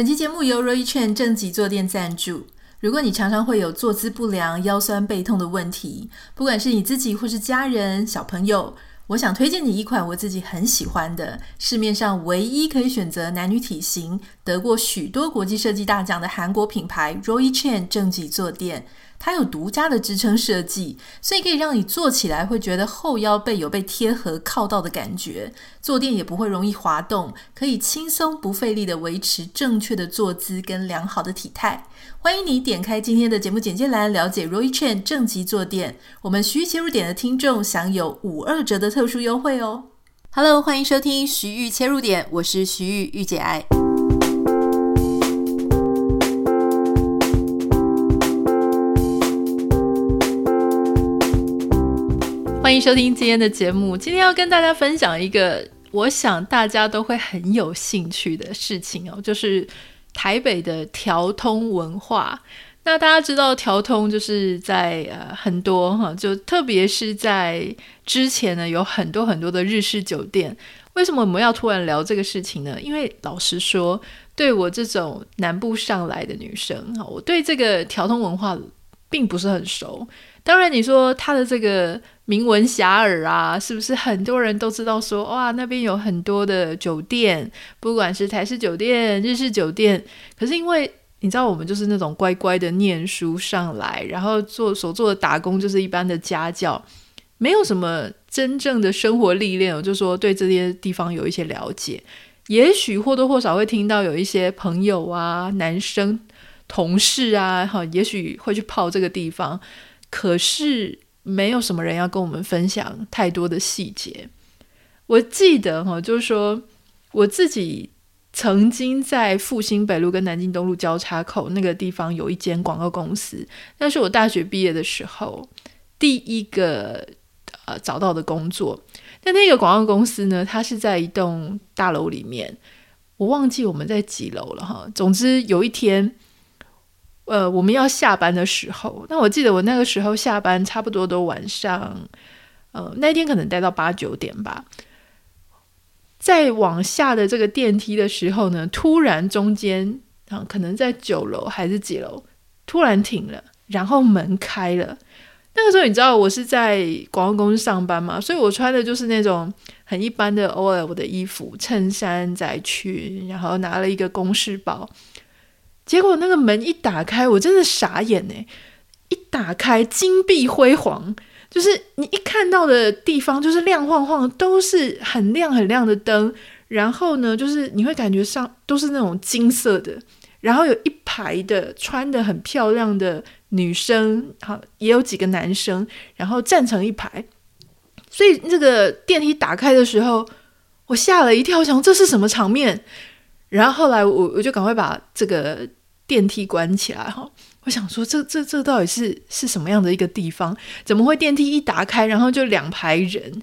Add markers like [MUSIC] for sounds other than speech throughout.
本期节目由 Roy Chen 正脊坐垫赞助。如果你常常会有坐姿不良、腰酸背痛的问题，不管是你自己或是家人、小朋友，我想推荐你一款我自己很喜欢的，市面上唯一可以选择男女体型、得过许多国际设计大奖的韩国品牌 Roy Chen 正脊坐垫。它有独家的支撑设计，所以可以让你坐起来会觉得后腰背有被贴合靠到的感觉，坐垫也不会容易滑动，可以轻松不费力地维持正确的坐姿跟良好的体态。欢迎你点开今天的节目简介栏，了解 Roy Chen 正脊坐垫。我们徐玉切入点的听众享有五二折的特殊优惠哦。Hello，欢迎收听徐玉切入点，我是徐玉玉姐爱。欢迎收听今天的节目。今天要跟大家分享一个，我想大家都会很有兴趣的事情哦，就是台北的调通文化。那大家知道调通就是在呃很多哈，就特别是在之前呢，有很多很多的日式酒店。为什么我们要突然聊这个事情呢？因为老实说，对我这种南部上来的女生哈，我对这个调通文化并不是很熟。当然，你说他的这个名闻遐迩啊，是不是很多人都知道说？说哇，那边有很多的酒店，不管是台式酒店、日式酒店。可是因为你知道，我们就是那种乖乖的念书上来，然后做所做的打工就是一般的家教，没有什么真正的生活历练，我就说对这些地方有一些了解。也许或多或少会听到有一些朋友啊、男生同事啊，哈，也许会去泡这个地方。可是没有什么人要跟我们分享太多的细节。我记得哈，就是说我自己曾经在复兴北路跟南京东路交叉口那个地方有一间广告公司，那是我大学毕业的时候第一个呃找到的工作。但那个广告公司呢，它是在一栋大楼里面，我忘记我们在几楼了哈。总之有一天。呃，我们要下班的时候，那我记得我那个时候下班差不多都晚上，呃，那天可能待到八九点吧。在往下的这个电梯的时候呢，突然中间啊，可能在九楼还是几楼，突然停了，然后门开了。那个时候你知道我是在广告公司上班嘛，所以我穿的就是那种很一般的 OL 的衣服，衬衫、窄裙，然后拿了一个公事包。结果那个门一打开，我真的傻眼呢！一打开，金碧辉煌，就是你一看到的地方就是亮晃晃，都是很亮很亮的灯。然后呢，就是你会感觉上都是那种金色的，然后有一排的穿得很漂亮的女生，好，也有几个男生，然后站成一排。所以那个电梯打开的时候，我吓了一跳，想这是什么场面？然后后来我我就赶快把这个。电梯关起来哈，我想说这这这到底是是什么样的一个地方？怎么会电梯一打开，然后就两排人？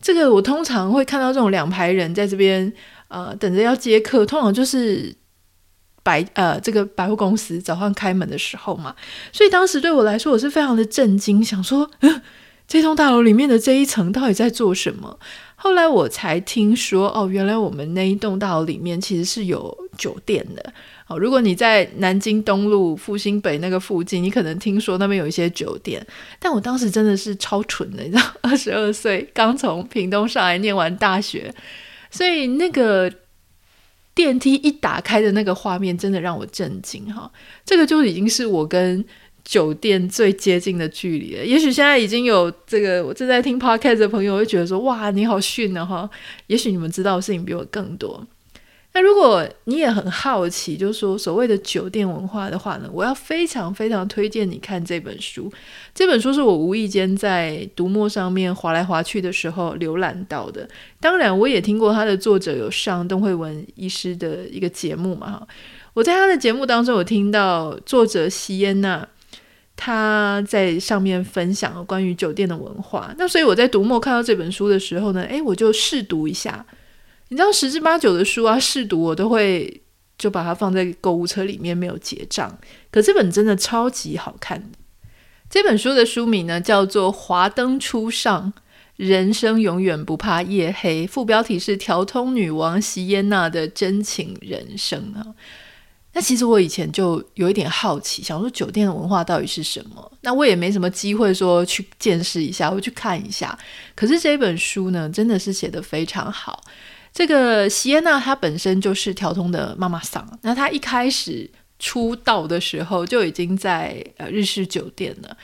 这个我通常会看到这种两排人在这边呃等着要接客，通常就是百呃这个百货公司早上开门的时候嘛。所以当时对我来说，我是非常的震惊，想说，这栋大楼里面的这一层到底在做什么？后来我才听说，哦，原来我们那一栋大楼里面其实是有酒店的。如果你在南京东路、复兴北那个附近，你可能听说那边有一些酒店。但我当时真的是超蠢的，你知道，[LAUGHS] 二十二岁刚从屏东上来念完大学，所以那个电梯一打开的那个画面，真的让我震惊哈。这个就已经是我跟酒店最接近的距离了。也许现在已经有这个我正在听 podcast 的朋友会觉得说：“哇，你好逊啊！”哈，也许你们知道的事情比我更多。那如果你也很好奇，就是说所谓的酒店文化的话呢，我要非常非常推荐你看这本书。这本书是我无意间在读墨上面划来划去的时候浏览到的。当然，我也听过他的作者有上邓惠文医师的一个节目嘛，哈。我在他的节目当中，有听到作者席耶娜他在上面分享了关于酒店的文化。那所以我在读墨看到这本书的时候呢，诶，我就试读一下。你知道十之八九的书啊，试读我都会就把它放在购物车里面，没有结账。可这本真的超级好看。这本书的书名呢叫做《华灯初上，人生永远不怕夜黑》，副标题是“条通女王席耶娜的真情人生”啊。那其实我以前就有一点好奇，想说酒店的文化到底是什么？那我也没什么机会说去见识一下，我去看一下。可是这本书呢，真的是写得非常好。这个席耶娜她本身就是条通的妈妈桑，那她一开始出道的时候就已经在呃日式酒店了。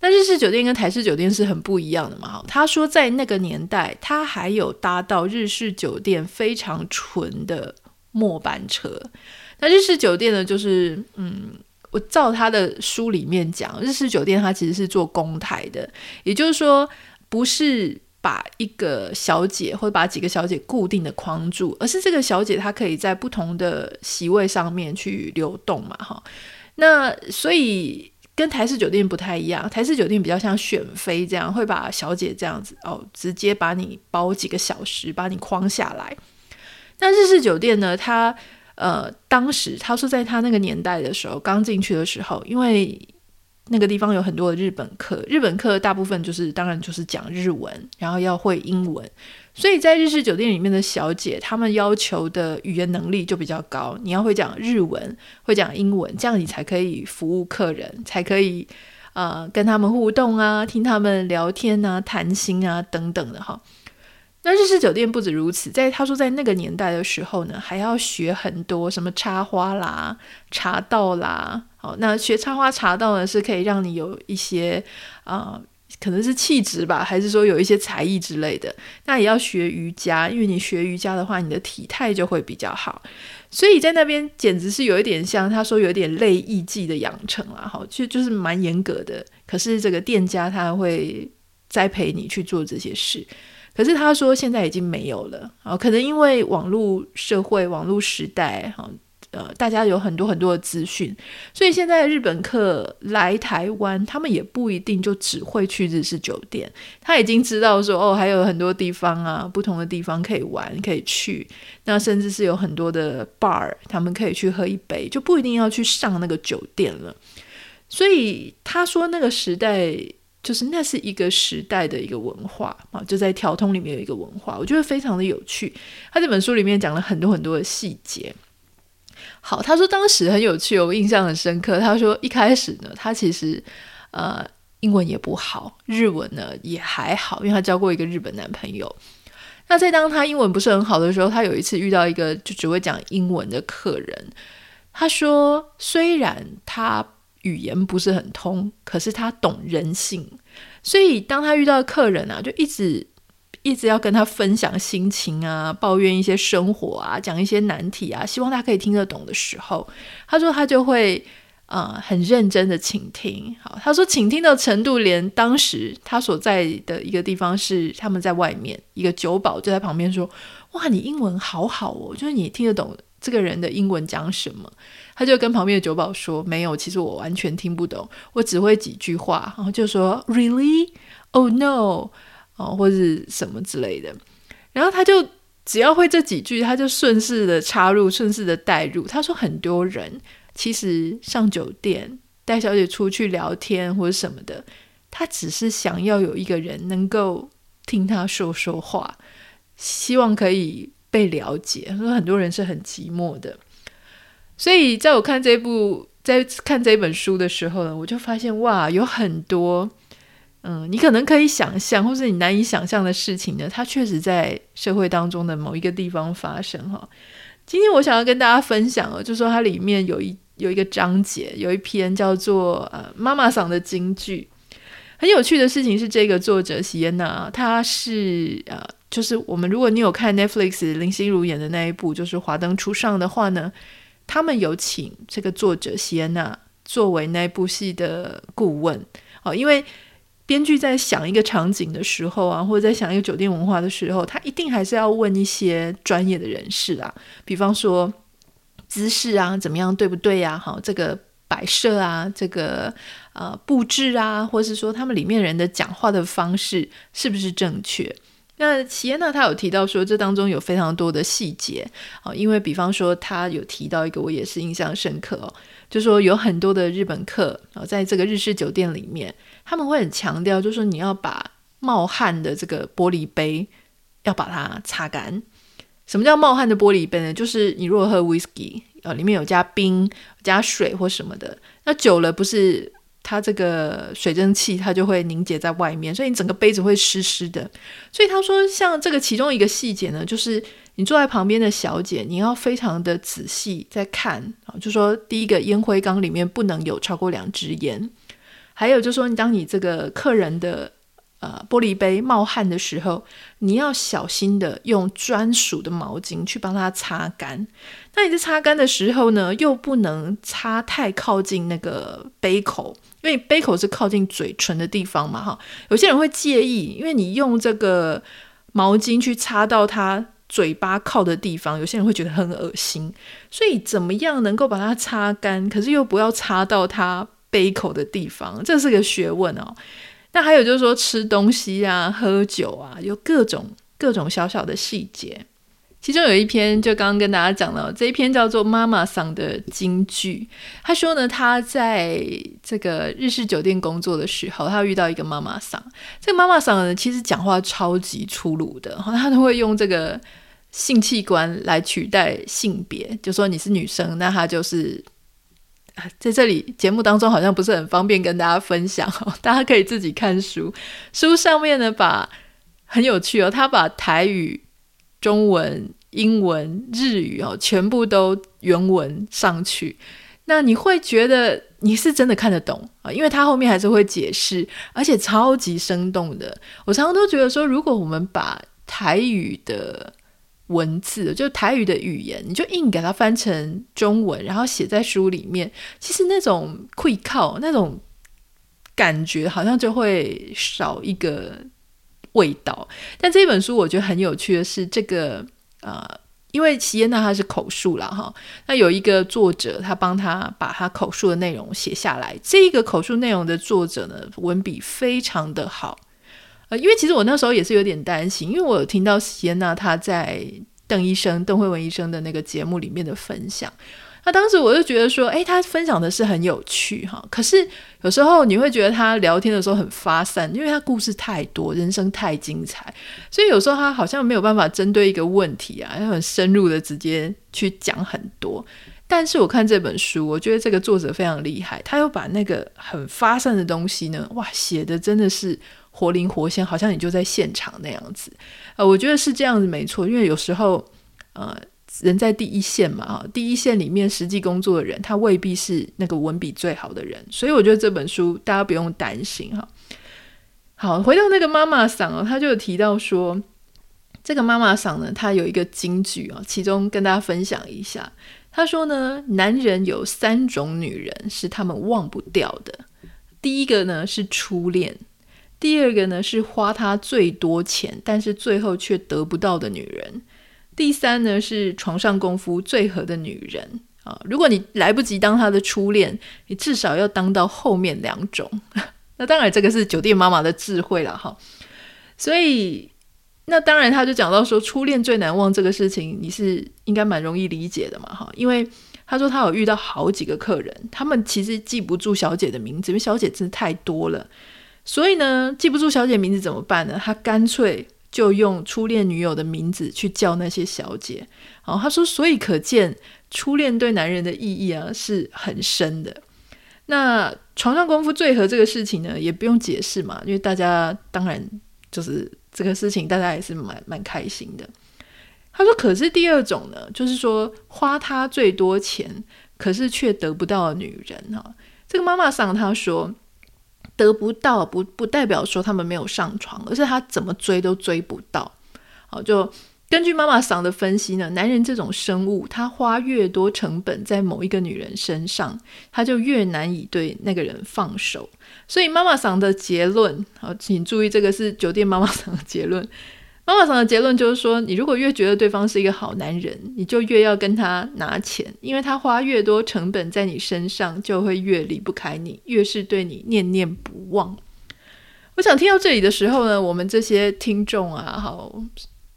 那日式酒店跟台式酒店是很不一样的嘛？她说在那个年代，她还有搭到日式酒店非常纯的末班车。那日式酒店呢，就是嗯，我照他的书里面讲，日式酒店它其实是做公台的，也就是说，不是把一个小姐或者把几个小姐固定的框住，而是这个小姐她可以在不同的席位上面去流动嘛，哈。那所以跟台式酒店不太一样，台式酒店比较像选妃这样，会把小姐这样子哦，直接把你包几个小时，把你框下来。那日式酒店呢，它呃，当时他说，在他那个年代的时候，刚进去的时候，因为那个地方有很多的日本课，日本课大部分就是当然就是讲日文，然后要会英文，所以在日式酒店里面的小姐，他们要求的语言能力就比较高，你要会讲日文，会讲英文，这样你才可以服务客人，才可以呃跟他们互动啊，听他们聊天啊，谈心啊等等的哈。那日式酒店不止如此，在他说在那个年代的时候呢，还要学很多什么插花啦、茶道啦。那学插花茶道呢，是可以让你有一些啊、可能是气质吧，还是说有一些才艺之类的。那也要学瑜伽，因为你学瑜伽的话，你的体态就会比较好。所以在那边简直是有一点像他说有点类艺伎的养成啦，好，就就是蛮严格的。可是这个店家他会栽培你去做这些事。可是他说现在已经没有了啊，可能因为网络社会、网络时代，哈，呃，大家有很多很多的资讯，所以现在日本客来台湾，他们也不一定就只会去日式酒店，他已经知道说哦，还有很多地方啊，不同的地方可以玩，可以去，那甚至是有很多的 bar，他们可以去喝一杯，就不一定要去上那个酒店了。所以他说那个时代。就是那是一个时代的一个文化啊，就在条通里面有一个文化，我觉得非常的有趣。他这本书里面讲了很多很多的细节。好，他说当时很有趣，我印象很深刻。他说一开始呢，他其实呃英文也不好，日文呢也还好，因为他交过一个日本男朋友。那在当他英文不是很好的时候，他有一次遇到一个就只会讲英文的客人。他说虽然他。语言不是很通，可是他懂人性，所以当他遇到客人啊，就一直一直要跟他分享心情啊，抱怨一些生活啊，讲一些难题啊，希望他可以听得懂的时候，他说他就会啊、很认真的倾听。好，他说倾听的程度，连当时他所在的一个地方是他们在外面，一个酒保就在旁边说：“哇，你英文好好哦，就是你听得懂这个人的英文讲什么。”他就跟旁边的酒保说：“没有，其实我完全听不懂，我只会几句话。”然后就说：“Really? Oh no！” 哦，或者什么之类的。然后他就只要会这几句，他就顺势的插入，顺势的带入。他说：“很多人其实上酒店带小姐出去聊天或者什么的，他只是想要有一个人能够听他说说话，希望可以被了解。他说很多人是很寂寞的。”所以，在我看这部，在看这本书的时候呢，我就发现哇，有很多，嗯，你可能可以想象，或是你难以想象的事情呢，它确实在社会当中的某一个地方发生哈。今天我想要跟大家分享哦，就说它里面有一有一个章节，有一篇叫做呃妈妈桑的京剧。很有趣的事情是，这个作者席耶娜，她是呃，就是我们如果你有看 Netflix 林心如演的那一部，就是《华灯初上》的话呢。他们有请这个作者席耶娜作为那部戏的顾问哦，因为编剧在想一个场景的时候啊，或者在想一个酒店文化的时候，他一定还是要问一些专业的人士啊，比方说姿势啊怎么样对不对呀？好，这个摆设啊，这个呃布置啊，或是说他们里面人的讲话的方式是不是正确？那席耶娜她有提到说，这当中有非常多的细节啊，因为比方说，她有提到一个，我也是印象深刻哦，就说有很多的日本客啊，在这个日式酒店里面，他们会很强调，就是说你要把冒汗的这个玻璃杯要把它擦干。什么叫冒汗的玻璃杯呢？就是你如果喝 whisky 呃里面有加冰、加水或什么的，那久了不是它这个水蒸气它就会凝结在外面，所以你整个杯子会湿湿的。所以他说，像这个其中一个细节呢，就是你坐在旁边的小姐，你要非常的仔细在看啊，就说第一个烟灰缸里面不能有超过两支烟，还有就说，你当你这个客人的。呃，玻璃杯冒汗的时候，你要小心的用专属的毛巾去帮它擦干。那你在擦干的时候呢，又不能擦太靠近那个杯口，因为杯口是靠近嘴唇的地方嘛，哈。有些人会介意，因为你用这个毛巾去擦到他嘴巴靠的地方，有些人会觉得很恶心。所以怎么样能够把它擦干，可是又不要擦到他杯口的地方，这是个学问哦。那还有就是说吃东西啊、喝酒啊，有各种各种小小的细节。其中有一篇就刚刚跟大家讲了，这一篇叫做《妈妈桑的京剧》。他说呢，他在这个日式酒店工作的时候，他遇到一个妈妈桑。这个妈妈桑呢，其实讲话超级粗鲁的，他都会用这个性器官来取代性别，就说你是女生，那他就是。在这里节目当中好像不是很方便跟大家分享哦，[LAUGHS] 大家可以自己看书。书上面呢，把很有趣哦，他把台语、中文、英文、日语哦，全部都原文上去。那你会觉得你是真的看得懂啊？因为他后面还是会解释，而且超级生动的。我常常都觉得说，如果我们把台语的文字就台语的语言，你就硬给它翻成中文，然后写在书里面。其实那种会靠那种感觉，好像就会少一个味道。但这本书我觉得很有趣的是，这个呃，因为席耶娜她是口述了哈，那有一个作者他帮他把他口述的内容写下来。这个口述内容的作者呢，文笔非常的好。呃，因为其实我那时候也是有点担心，因为我有听到席耶娜她在邓医生、邓慧文医生的那个节目里面的分享，那当时我就觉得说，诶，他分享的是很有趣哈，可是有时候你会觉得他聊天的时候很发散，因为他故事太多，人生太精彩，所以有时候他好像没有办法针对一个问题啊，要很深入的直接去讲很多。但是我看这本书，我觉得这个作者非常厉害，他又把那个很发散的东西呢，哇，写的真的是。活灵活现，好像你就在现场那样子，呃，我觉得是这样子没错，因为有时候，呃，人在第一线嘛，哈，第一线里面实际工作的人，他未必是那个文笔最好的人，所以我觉得这本书大家不用担心哈。好，回到那个妈妈桑哦，他就有提到说，这个妈妈桑呢，他有一个金句啊，其中跟大家分享一下，他说呢，男人有三种女人是他们忘不掉的，第一个呢是初恋。第二个呢是花他最多钱，但是最后却得不到的女人。第三呢是床上功夫最合的女人啊。如果你来不及当她的初恋，你至少要当到后面两种。[LAUGHS] 那当然，这个是酒店妈妈的智慧了哈。所以，那当然他就讲到说，初恋最难忘这个事情，你是应该蛮容易理解的嘛哈。因为他说他有遇到好几个客人，他们其实记不住小姐的名字，因为小姐真的太多了。所以呢，记不住小姐名字怎么办呢？他干脆就用初恋女友的名字去叫那些小姐。好，他说，所以可见初恋对男人的意义啊是很深的。那床上功夫最合这个事情呢，也不用解释嘛，因为大家当然就是这个事情，大家也是蛮蛮开心的。他说，可是第二种呢，就是说花他最多钱，可是却得不到女人哈。这个妈妈桑她说。得不到不不代表说他们没有上床，而是他怎么追都追不到。好，就根据妈妈桑的分析呢，男人这种生物，他花越多成本在某一个女人身上，他就越难以对那个人放手。所以妈妈桑的结论，好，请注意，这个是酒店妈妈桑的结论。妈妈桑的结论就是说，你如果越觉得对方是一个好男人，你就越要跟他拿钱，因为他花越多成本在你身上，就会越离不开你，越是对你念念不忘。我想听到这里的时候呢，我们这些听众啊，好，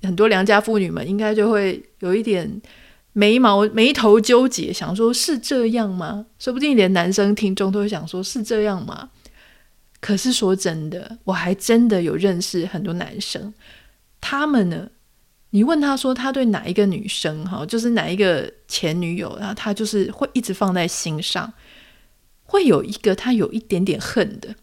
很多良家妇女们应该就会有一点眉毛眉头纠结，想说是这样吗？说不定连男生听众都会想说是这样吗？可是说真的，我还真的有认识很多男生。他们呢，你问他说他对哪一个女生哈，就是哪一个前女友，然后他就是会一直放在心上，会有一个他有一点点恨的，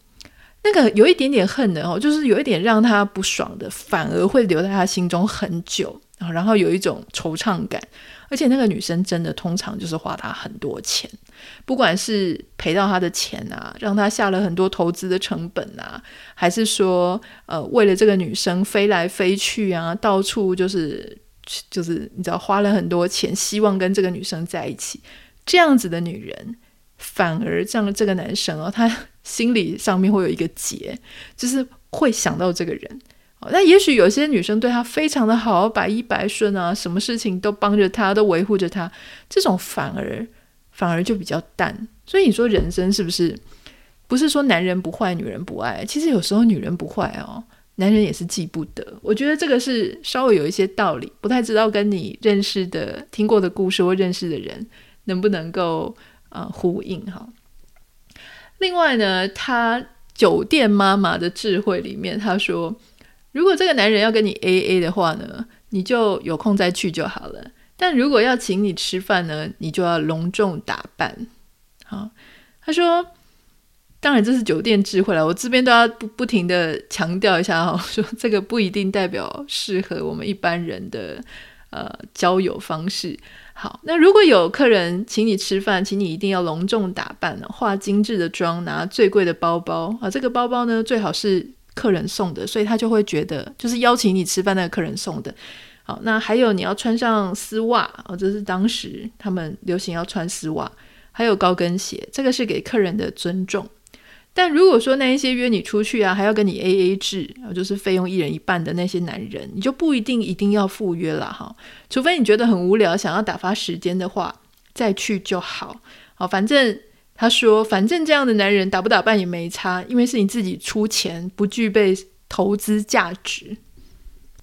那个有一点点恨的哦，就是有一点让他不爽的，反而会留在他心中很久，然后有一种惆怅感。而且那个女生真的通常就是花他很多钱，不管是赔到他的钱啊，让他下了很多投资的成本啊，还是说呃为了这个女生飞来飞去啊，到处就是就是你知道花了很多钱，希望跟这个女生在一起，这样子的女人，反而让这个男生哦，他 [LAUGHS] 心里上面会有一个结，就是会想到这个人。那也许有些女生对他非常的好，百依百顺啊，什么事情都帮着他，都维护着他，这种反而反而就比较淡。所以你说人生是不是不是说男人不坏，女人不爱？其实有时候女人不坏哦，男人也是记不得。我觉得这个是稍微有一些道理，不太知道跟你认识的、听过的故事或认识的人能不能够呃呼应哈。另外呢，他酒店妈妈的智慧里面，他说。如果这个男人要跟你 AA 的话呢，你就有空再去就好了。但如果要请你吃饭呢，你就要隆重打扮。好，他说，当然这是酒店智慧了。我这边都要不不停的强调一下哈，[LAUGHS] 说这个不一定代表适合我们一般人的呃交友方式。好，那如果有客人请你吃饭，请你一定要隆重打扮，化精致的妆，拿最贵的包包啊，这个包包呢最好是。客人送的，所以他就会觉得就是邀请你吃饭那个客人送的。好，那还有你要穿上丝袜，哦，这是当时他们流行要穿丝袜，还有高跟鞋，这个是给客人的尊重。但如果说那一些约你出去啊，还要跟你 AA 制，就是费用一人一半的那些男人，你就不一定一定要赴约了哈，除非你觉得很无聊，想要打发时间的话，再去就好。好，反正。他说：“反正这样的男人打不打扮也没差，因为是你自己出钱，不具备投资价值。”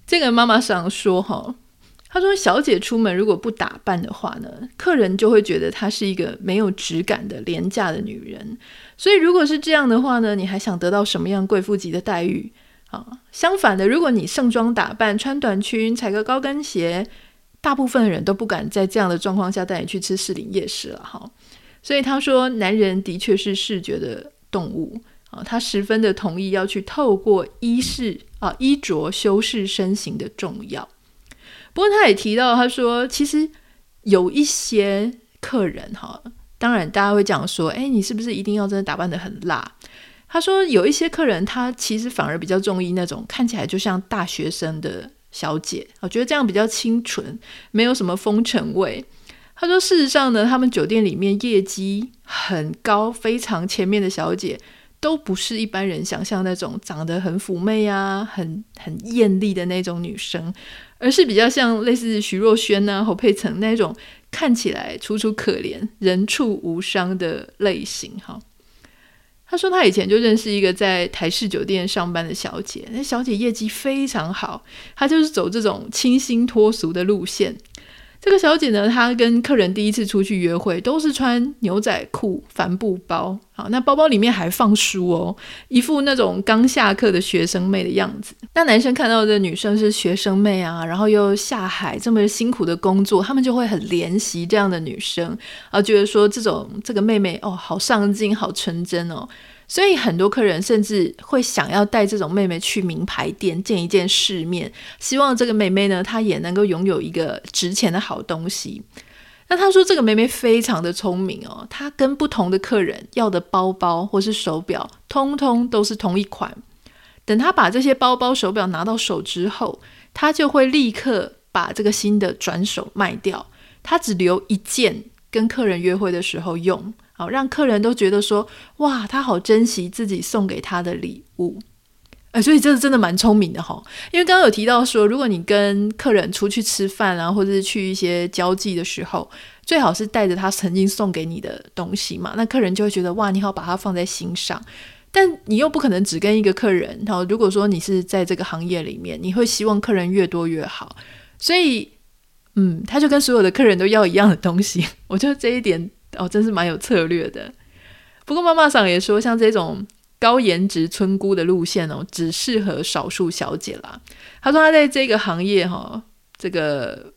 这个妈妈想说：“哈，他说小姐出门如果不打扮的话呢，客人就会觉得她是一个没有质感的廉价的女人。所以如果是这样的话呢，你还想得到什么样贵妇级的待遇啊？相反的，如果你盛装打扮，穿短裙，踩个高跟鞋，大部分的人都不敢在这样的状况下带你去吃士林夜市了。”哈。所以他说，男人的确是视觉的动物啊，他十分的同意要去透过衣饰啊衣着修饰身形的重要。不过他也提到，他说其实有一些客人哈，当然大家会讲说，哎，你是不是一定要真的打扮得很辣？他说有一些客人他其实反而比较中意那种看起来就像大学生的小姐，我觉得这样比较清纯，没有什么风尘味。他说：“事实上呢，他们酒店里面业绩很高、非常前面的小姐，都不是一般人想象那种长得很妩媚啊、很很艳丽的那种女生，而是比较像类似徐若瑄啊、侯佩岑那种看起来楚楚可怜、人畜无伤的类型。”哈，他说他以前就认识一个在台式酒店上班的小姐，那小姐业绩非常好，她就是走这种清新脱俗的路线。这个小姐呢，她跟客人第一次出去约会，都是穿牛仔裤、帆布包，好，那包包里面还放书哦，一副那种刚下课的学生妹的样子。那男生看到这女生是学生妹啊，然后又下海这么辛苦的工作，他们就会很怜惜这样的女生，啊觉得说这种这个妹妹哦，好上进，好纯真哦。所以很多客人甚至会想要带这种妹妹去名牌店见一见世面，希望这个妹妹呢，她也能够拥有一个值钱的好东西。那他说这个妹妹非常的聪明哦，她跟不同的客人要的包包或是手表，通通都是同一款。等她把这些包包手表拿到手之后，她就会立刻把这个新的转手卖掉，她只留一件跟客人约会的时候用。好，让客人都觉得说，哇，他好珍惜自己送给他的礼物，哎，所以这是真的蛮聪明的哈。因为刚刚有提到说，如果你跟客人出去吃饭啊，或者是去一些交际的时候，最好是带着他曾经送给你的东西嘛，那客人就会觉得哇，你好把他放在心上。但你又不可能只跟一个客人，然后如果说你是在这个行业里面，你会希望客人越多越好，所以，嗯，他就跟所有的客人都要一样的东西，[LAUGHS] 我觉得这一点。哦，真是蛮有策略的。不过妈妈桑也说，像这种高颜值村姑的路线哦，只适合少数小姐啦。她说她在这个行业哈、哦，这个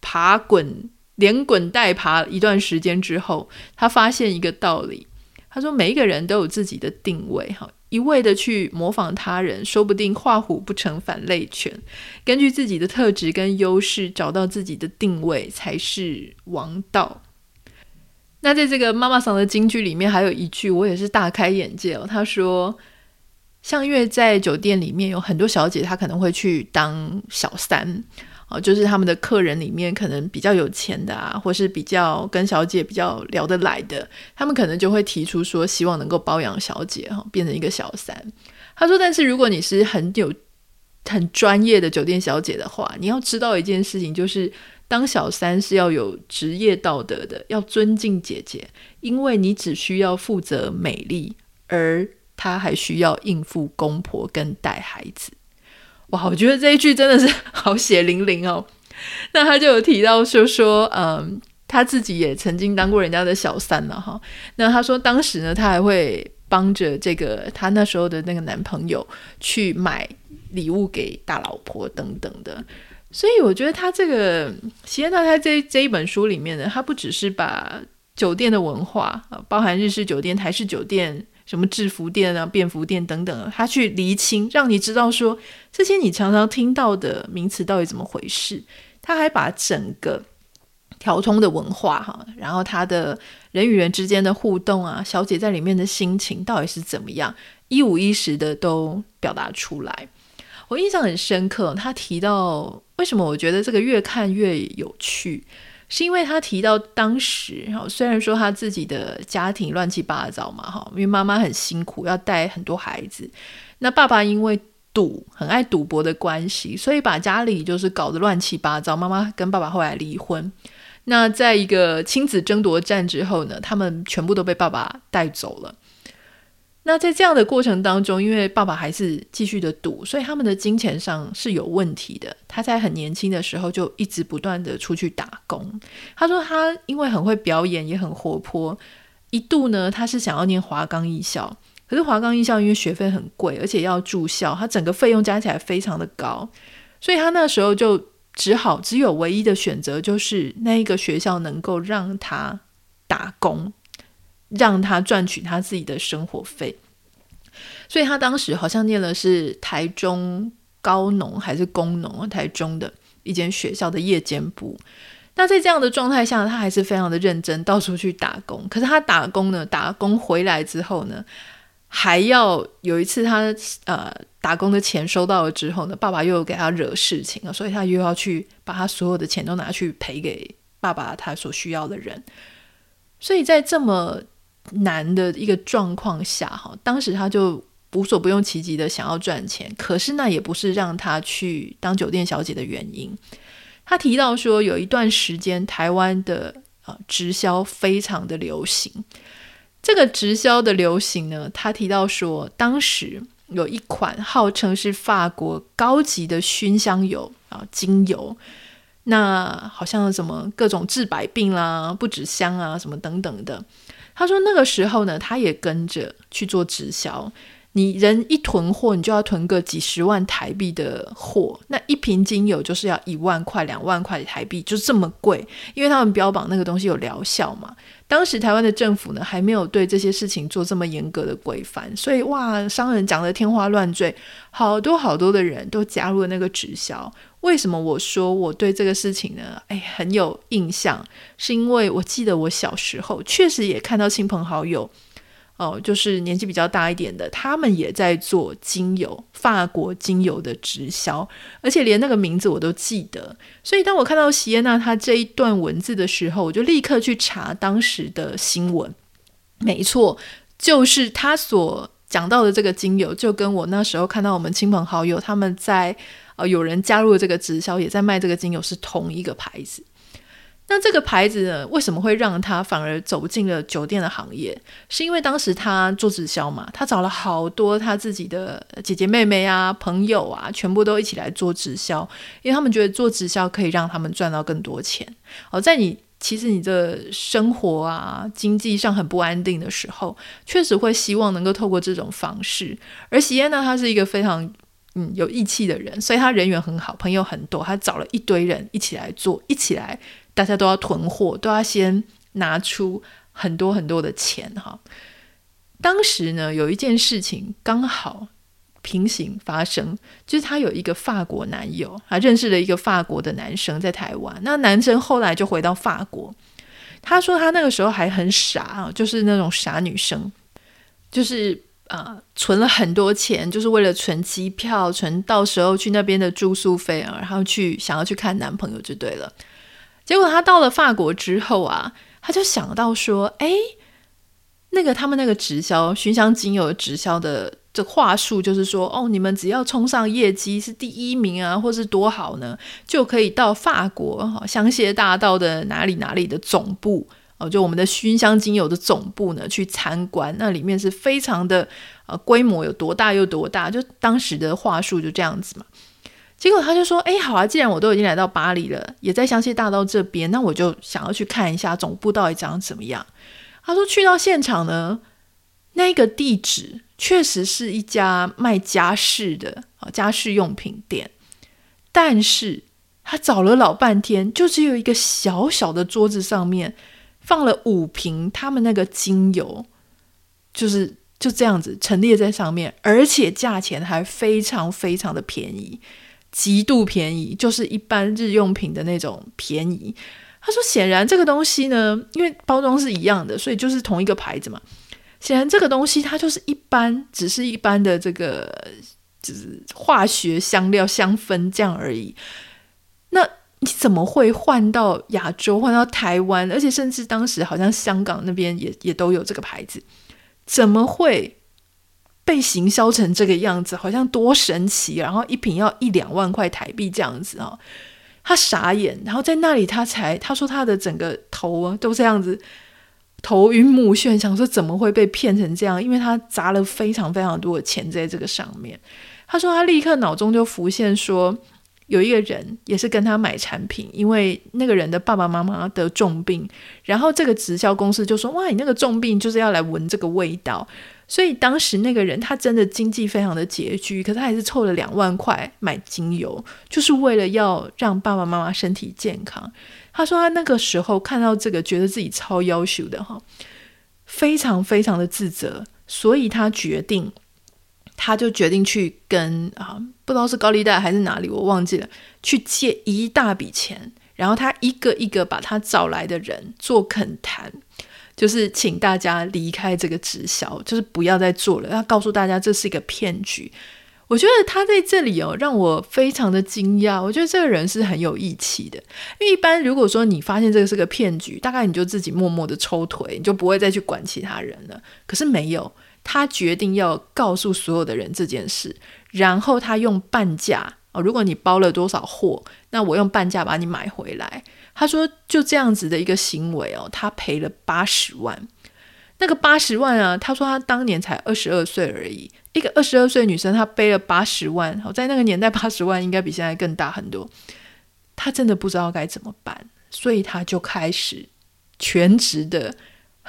爬滚连滚带爬一段时间之后，她发现一个道理。她说：“每一个人都有自己的定位，哈，一味的去模仿他人，说不定画虎不成反类犬。根据自己的特质跟优势，找到自己的定位才是王道。”那在这个妈妈桑的金句里面，还有一句我也是大开眼界哦。他说：“像因为在酒店里面有很多小姐，她可能会去当小三。”哦，就是他们的客人里面可能比较有钱的啊，或是比较跟小姐比较聊得来的，他们可能就会提出说，希望能够包养小姐哈，变成一个小三。他说，但是如果你是很有很专业的酒店小姐的话，你要知道一件事情，就是当小三是要有职业道德的，要尊敬姐姐，因为你只需要负责美丽，而她还需要应付公婆跟带孩子。哇，我觉得这一句真的是好血淋淋哦。[LAUGHS] 那他就有提到说说，嗯，他自己也曾经当过人家的小三了哈。那他说当时呢，他还会帮着这个他那时候的那个男朋友去买礼物给大老婆等等的。所以我觉得他这个席耶娜他这这一本书里面呢，他不只是把酒店的文化啊，包含日式酒店、台式酒店。什么制服店啊、便服店等等，他去厘清，让你知道说这些你常常听到的名词到底怎么回事。他还把整个条通的文化哈，然后他的人与人之间的互动啊，小姐在里面的心情到底是怎么样，一五一十的都表达出来。我印象很深刻，他提到为什么我觉得这个越看越有趣。是因为他提到当时哈，虽然说他自己的家庭乱七八糟嘛哈，因为妈妈很辛苦要带很多孩子，那爸爸因为赌很爱赌博的关系，所以把家里就是搞得乱七八糟。妈妈跟爸爸后来离婚，那在一个亲子争夺战之后呢，他们全部都被爸爸带走了。那在这样的过程当中，因为爸爸还是继续的赌，所以他们的金钱上是有问题的。他在很年轻的时候就一直不断的出去打工。他说他因为很会表演，也很活泼，一度呢他是想要念华冈艺校，可是华冈艺校因为学费很贵，而且要住校，他整个费用加起来非常的高，所以他那时候就只好只有唯一的选择，就是那一个学校能够让他打工。让他赚取他自己的生活费，所以他当时好像念的是台中高农还是工农，台中的一间学校的夜间部。那在这样的状态下，他还是非常的认真，到处去打工。可是他打工呢，打工回来之后呢，还要有一次他呃打工的钱收到了之后呢，爸爸又给他惹事情了，所以他又要去把他所有的钱都拿去赔给爸爸他所需要的人。所以在这么难的一个状况下，哈，当时他就无所不用其极的想要赚钱，可是那也不是让他去当酒店小姐的原因。他提到说，有一段时间台湾的啊直销非常的流行。这个直销的流行呢，他提到说，当时有一款号称是法国高级的熏香油啊精油，那好像什么各种治百病啦、不止香啊什么等等的。他说那个时候呢，他也跟着去做直销。你人一囤货，你就要囤个几十万台币的货，那一瓶精油就是要一万块、两万块台币，就这么贵，因为他们标榜那个东西有疗效嘛。当时台湾的政府呢，还没有对这些事情做这么严格的规范，所以哇，商人讲得天花乱坠，好多好多的人都加入了那个直销。为什么我说我对这个事情呢？哎，很有印象，是因为我记得我小时候确实也看到亲朋好友，哦，就是年纪比较大一点的，他们也在做精油，法国精油的直销，而且连那个名字我都记得。所以当我看到席耶娜她这一段文字的时候，我就立刻去查当时的新闻。没错，就是他所讲到的这个精油，就跟我那时候看到我们亲朋好友他们在。呃，有人加入了这个直销，也在卖这个精油，是同一个牌子。那这个牌子呢，为什么会让他反而走进了酒店的行业？是因为当时他做直销嘛，他找了好多他自己的姐姐妹妹啊、朋友啊，全部都一起来做直销，因为他们觉得做直销可以让他们赚到更多钱。哦，在你其实你的生活啊、经济上很不安定的时候，确实会希望能够透过这种方式。而席耶娜她是一个非常。嗯有义气的人，所以他人缘很好，朋友很多，他找了一堆人一起来做，一起来，大家都要囤货，都要先拿出很多很多的钱哈。当时呢，有一件事情刚好平行发生，就是她有一个法国男友，他认识了一个法国的男生在台湾，那男生后来就回到法国。他说他那个时候还很傻啊，就是那种傻女生，就是啊、存了很多钱，就是为了存机票，存到时候去那边的住宿费啊，然后去想要去看男朋友就对了。结果他到了法国之后啊，他就想到说，哎，那个他们那个直销熏香精油直销的。这话术就是说，哦，你们只要冲上业绩是第一名啊，或是多好呢，就可以到法国哈香榭大道的哪里哪里的总部哦，就我们的熏香精油的总部呢去参观，那里面是非常的呃规模有多大有多大，就当时的话术就这样子嘛。结果他就说，哎，好啊，既然我都已经来到巴黎了，也在香榭大道这边，那我就想要去看一下总部到底长怎么样。他说去到现场呢，那个地址。确实是一家卖家饰的啊，家饰用品店，但是他找了老半天，就只有一个小小的桌子上面放了五瓶他们那个精油，就是就这样子陈列在上面，而且价钱还非常非常的便宜，极度便宜，就是一般日用品的那种便宜。他说，显然这个东西呢，因为包装是一样的，所以就是同一个牌子嘛。显然，这个东西它就是一般，只是一般的这个，就是化学香料香氛这样而已。那你怎么会换到亚洲，换到台湾，而且甚至当时好像香港那边也也都有这个牌子，怎么会被行销成这个样子？好像多神奇，然后一瓶要一两万块台币这样子啊！他傻眼，然后在那里他才他说他的整个头啊都这样子。头晕目眩，想说怎么会被骗成这样？因为他砸了非常非常多的钱在这个上面。他说他立刻脑中就浮现说，有一个人也是跟他买产品，因为那个人的爸爸妈妈得重病，然后这个直销公司就说：“哇，你那个重病就是要来闻这个味道。”所以当时那个人他真的经济非常的拮据，可是他还是凑了两万块买精油，就是为了要让爸爸妈妈身体健康。他说他那个时候看到这个，觉得自己超优秀的哈，非常非常的自责，所以他决定，他就决定去跟啊，不知道是高利贷还是哪里，我忘记了，去借一大笔钱，然后他一个一个把他找来的人做恳谈。就是请大家离开这个直销，就是不要再做了。要告诉大家这是一个骗局。我觉得他在这里哦，让我非常的惊讶。我觉得这个人是很有义气的，因为一般如果说你发现这个是个骗局，大概你就自己默默的抽腿，你就不会再去管其他人了。可是没有，他决定要告诉所有的人这件事，然后他用半价哦，如果你包了多少货，那我用半价把你买回来。他说：“就这样子的一个行为哦，他赔了八十万。那个八十万啊，他说他当年才二十二岁而已，一个二十二岁女生，她背了八十万。好，在那个年代，八十万应该比现在更大很多。他真的不知道该怎么办，所以他就开始全职的、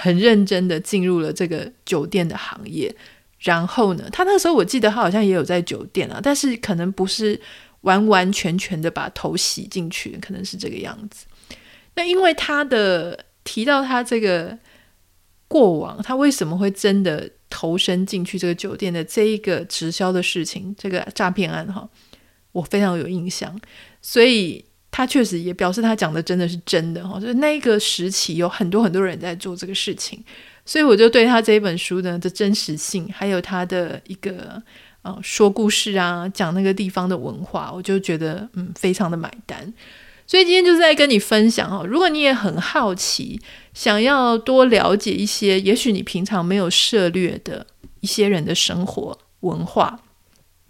很认真的进入了这个酒店的行业。然后呢，他那时候我记得他好像也有在酒店啊，但是可能不是完完全全的把头洗进去，可能是这个样子。”那因为他的提到他这个过往，他为什么会真的投身进去这个酒店的这一个直销的事情，这个诈骗案哈，我非常有印象，所以他确实也表示他讲的真的是真的哈，就是那个时期有很多很多人在做这个事情，所以我就对他这一本书呢的真实性，还有他的一个呃说故事啊，讲那个地方的文化，我就觉得嗯非常的买单。所以今天就是在跟你分享哦，如果你也很好奇，想要多了解一些，也许你平常没有涉猎的一些人的生活文化，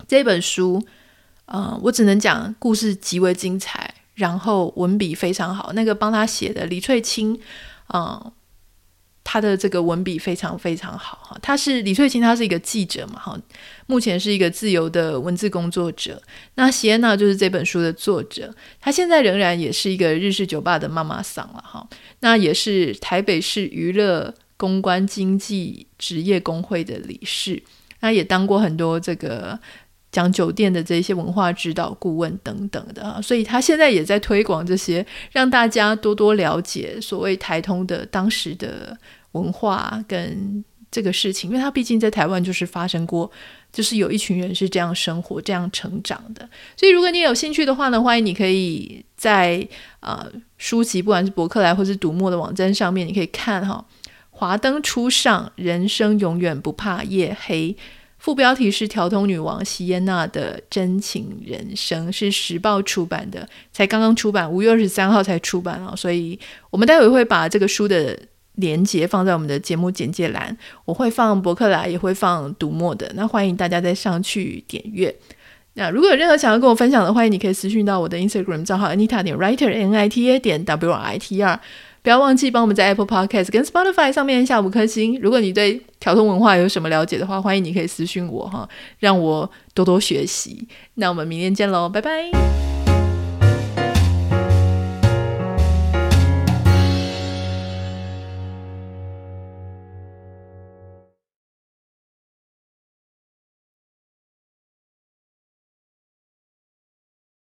这本书，呃，我只能讲故事极为精彩，然后文笔非常好。那个帮他写的李翠清，啊、呃。他的这个文笔非常非常好哈，他是李翠清，他是一个记者嘛哈，目前是一个自由的文字工作者。那席安娜就是这本书的作者，他现在仍然也是一个日式酒吧的妈妈桑了哈，那也是台北市娱乐公关经济职业工会的理事，那也当过很多这个讲酒店的这些文化指导顾问等等的啊，所以他现在也在推广这些，让大家多多了解所谓台通的当时的文化跟这个事情，因为他毕竟在台湾就是发生过，就是有一群人是这样生活、这样成长的。所以如果你有兴趣的话呢，欢迎你可以在啊、呃、书籍，不管是博客来或是读墨的网站上面，你可以看哈，《华灯初上，人生永远不怕夜黑》。副标题是“调通女王席耶娜的真情人生”，是时报出版的，才刚刚出版，五月二十三号才出版啊！所以我们待会会把这个书的连接放在我们的节目简介栏，我会放博客来，也会放读墨的，那欢迎大家再上去点阅。那如果有任何想要跟我分享的，欢迎你可以私讯到我的 Instagram 账号 Anita 点 Writer N I T A 点 W R I T R。不要忘记帮我们在 Apple Podcast 跟 Spotify 上面下五颗星。如果你对条通文化有什么了解的话，欢迎你可以私讯我哈，让我多多学习。那我们明天见喽，拜拜。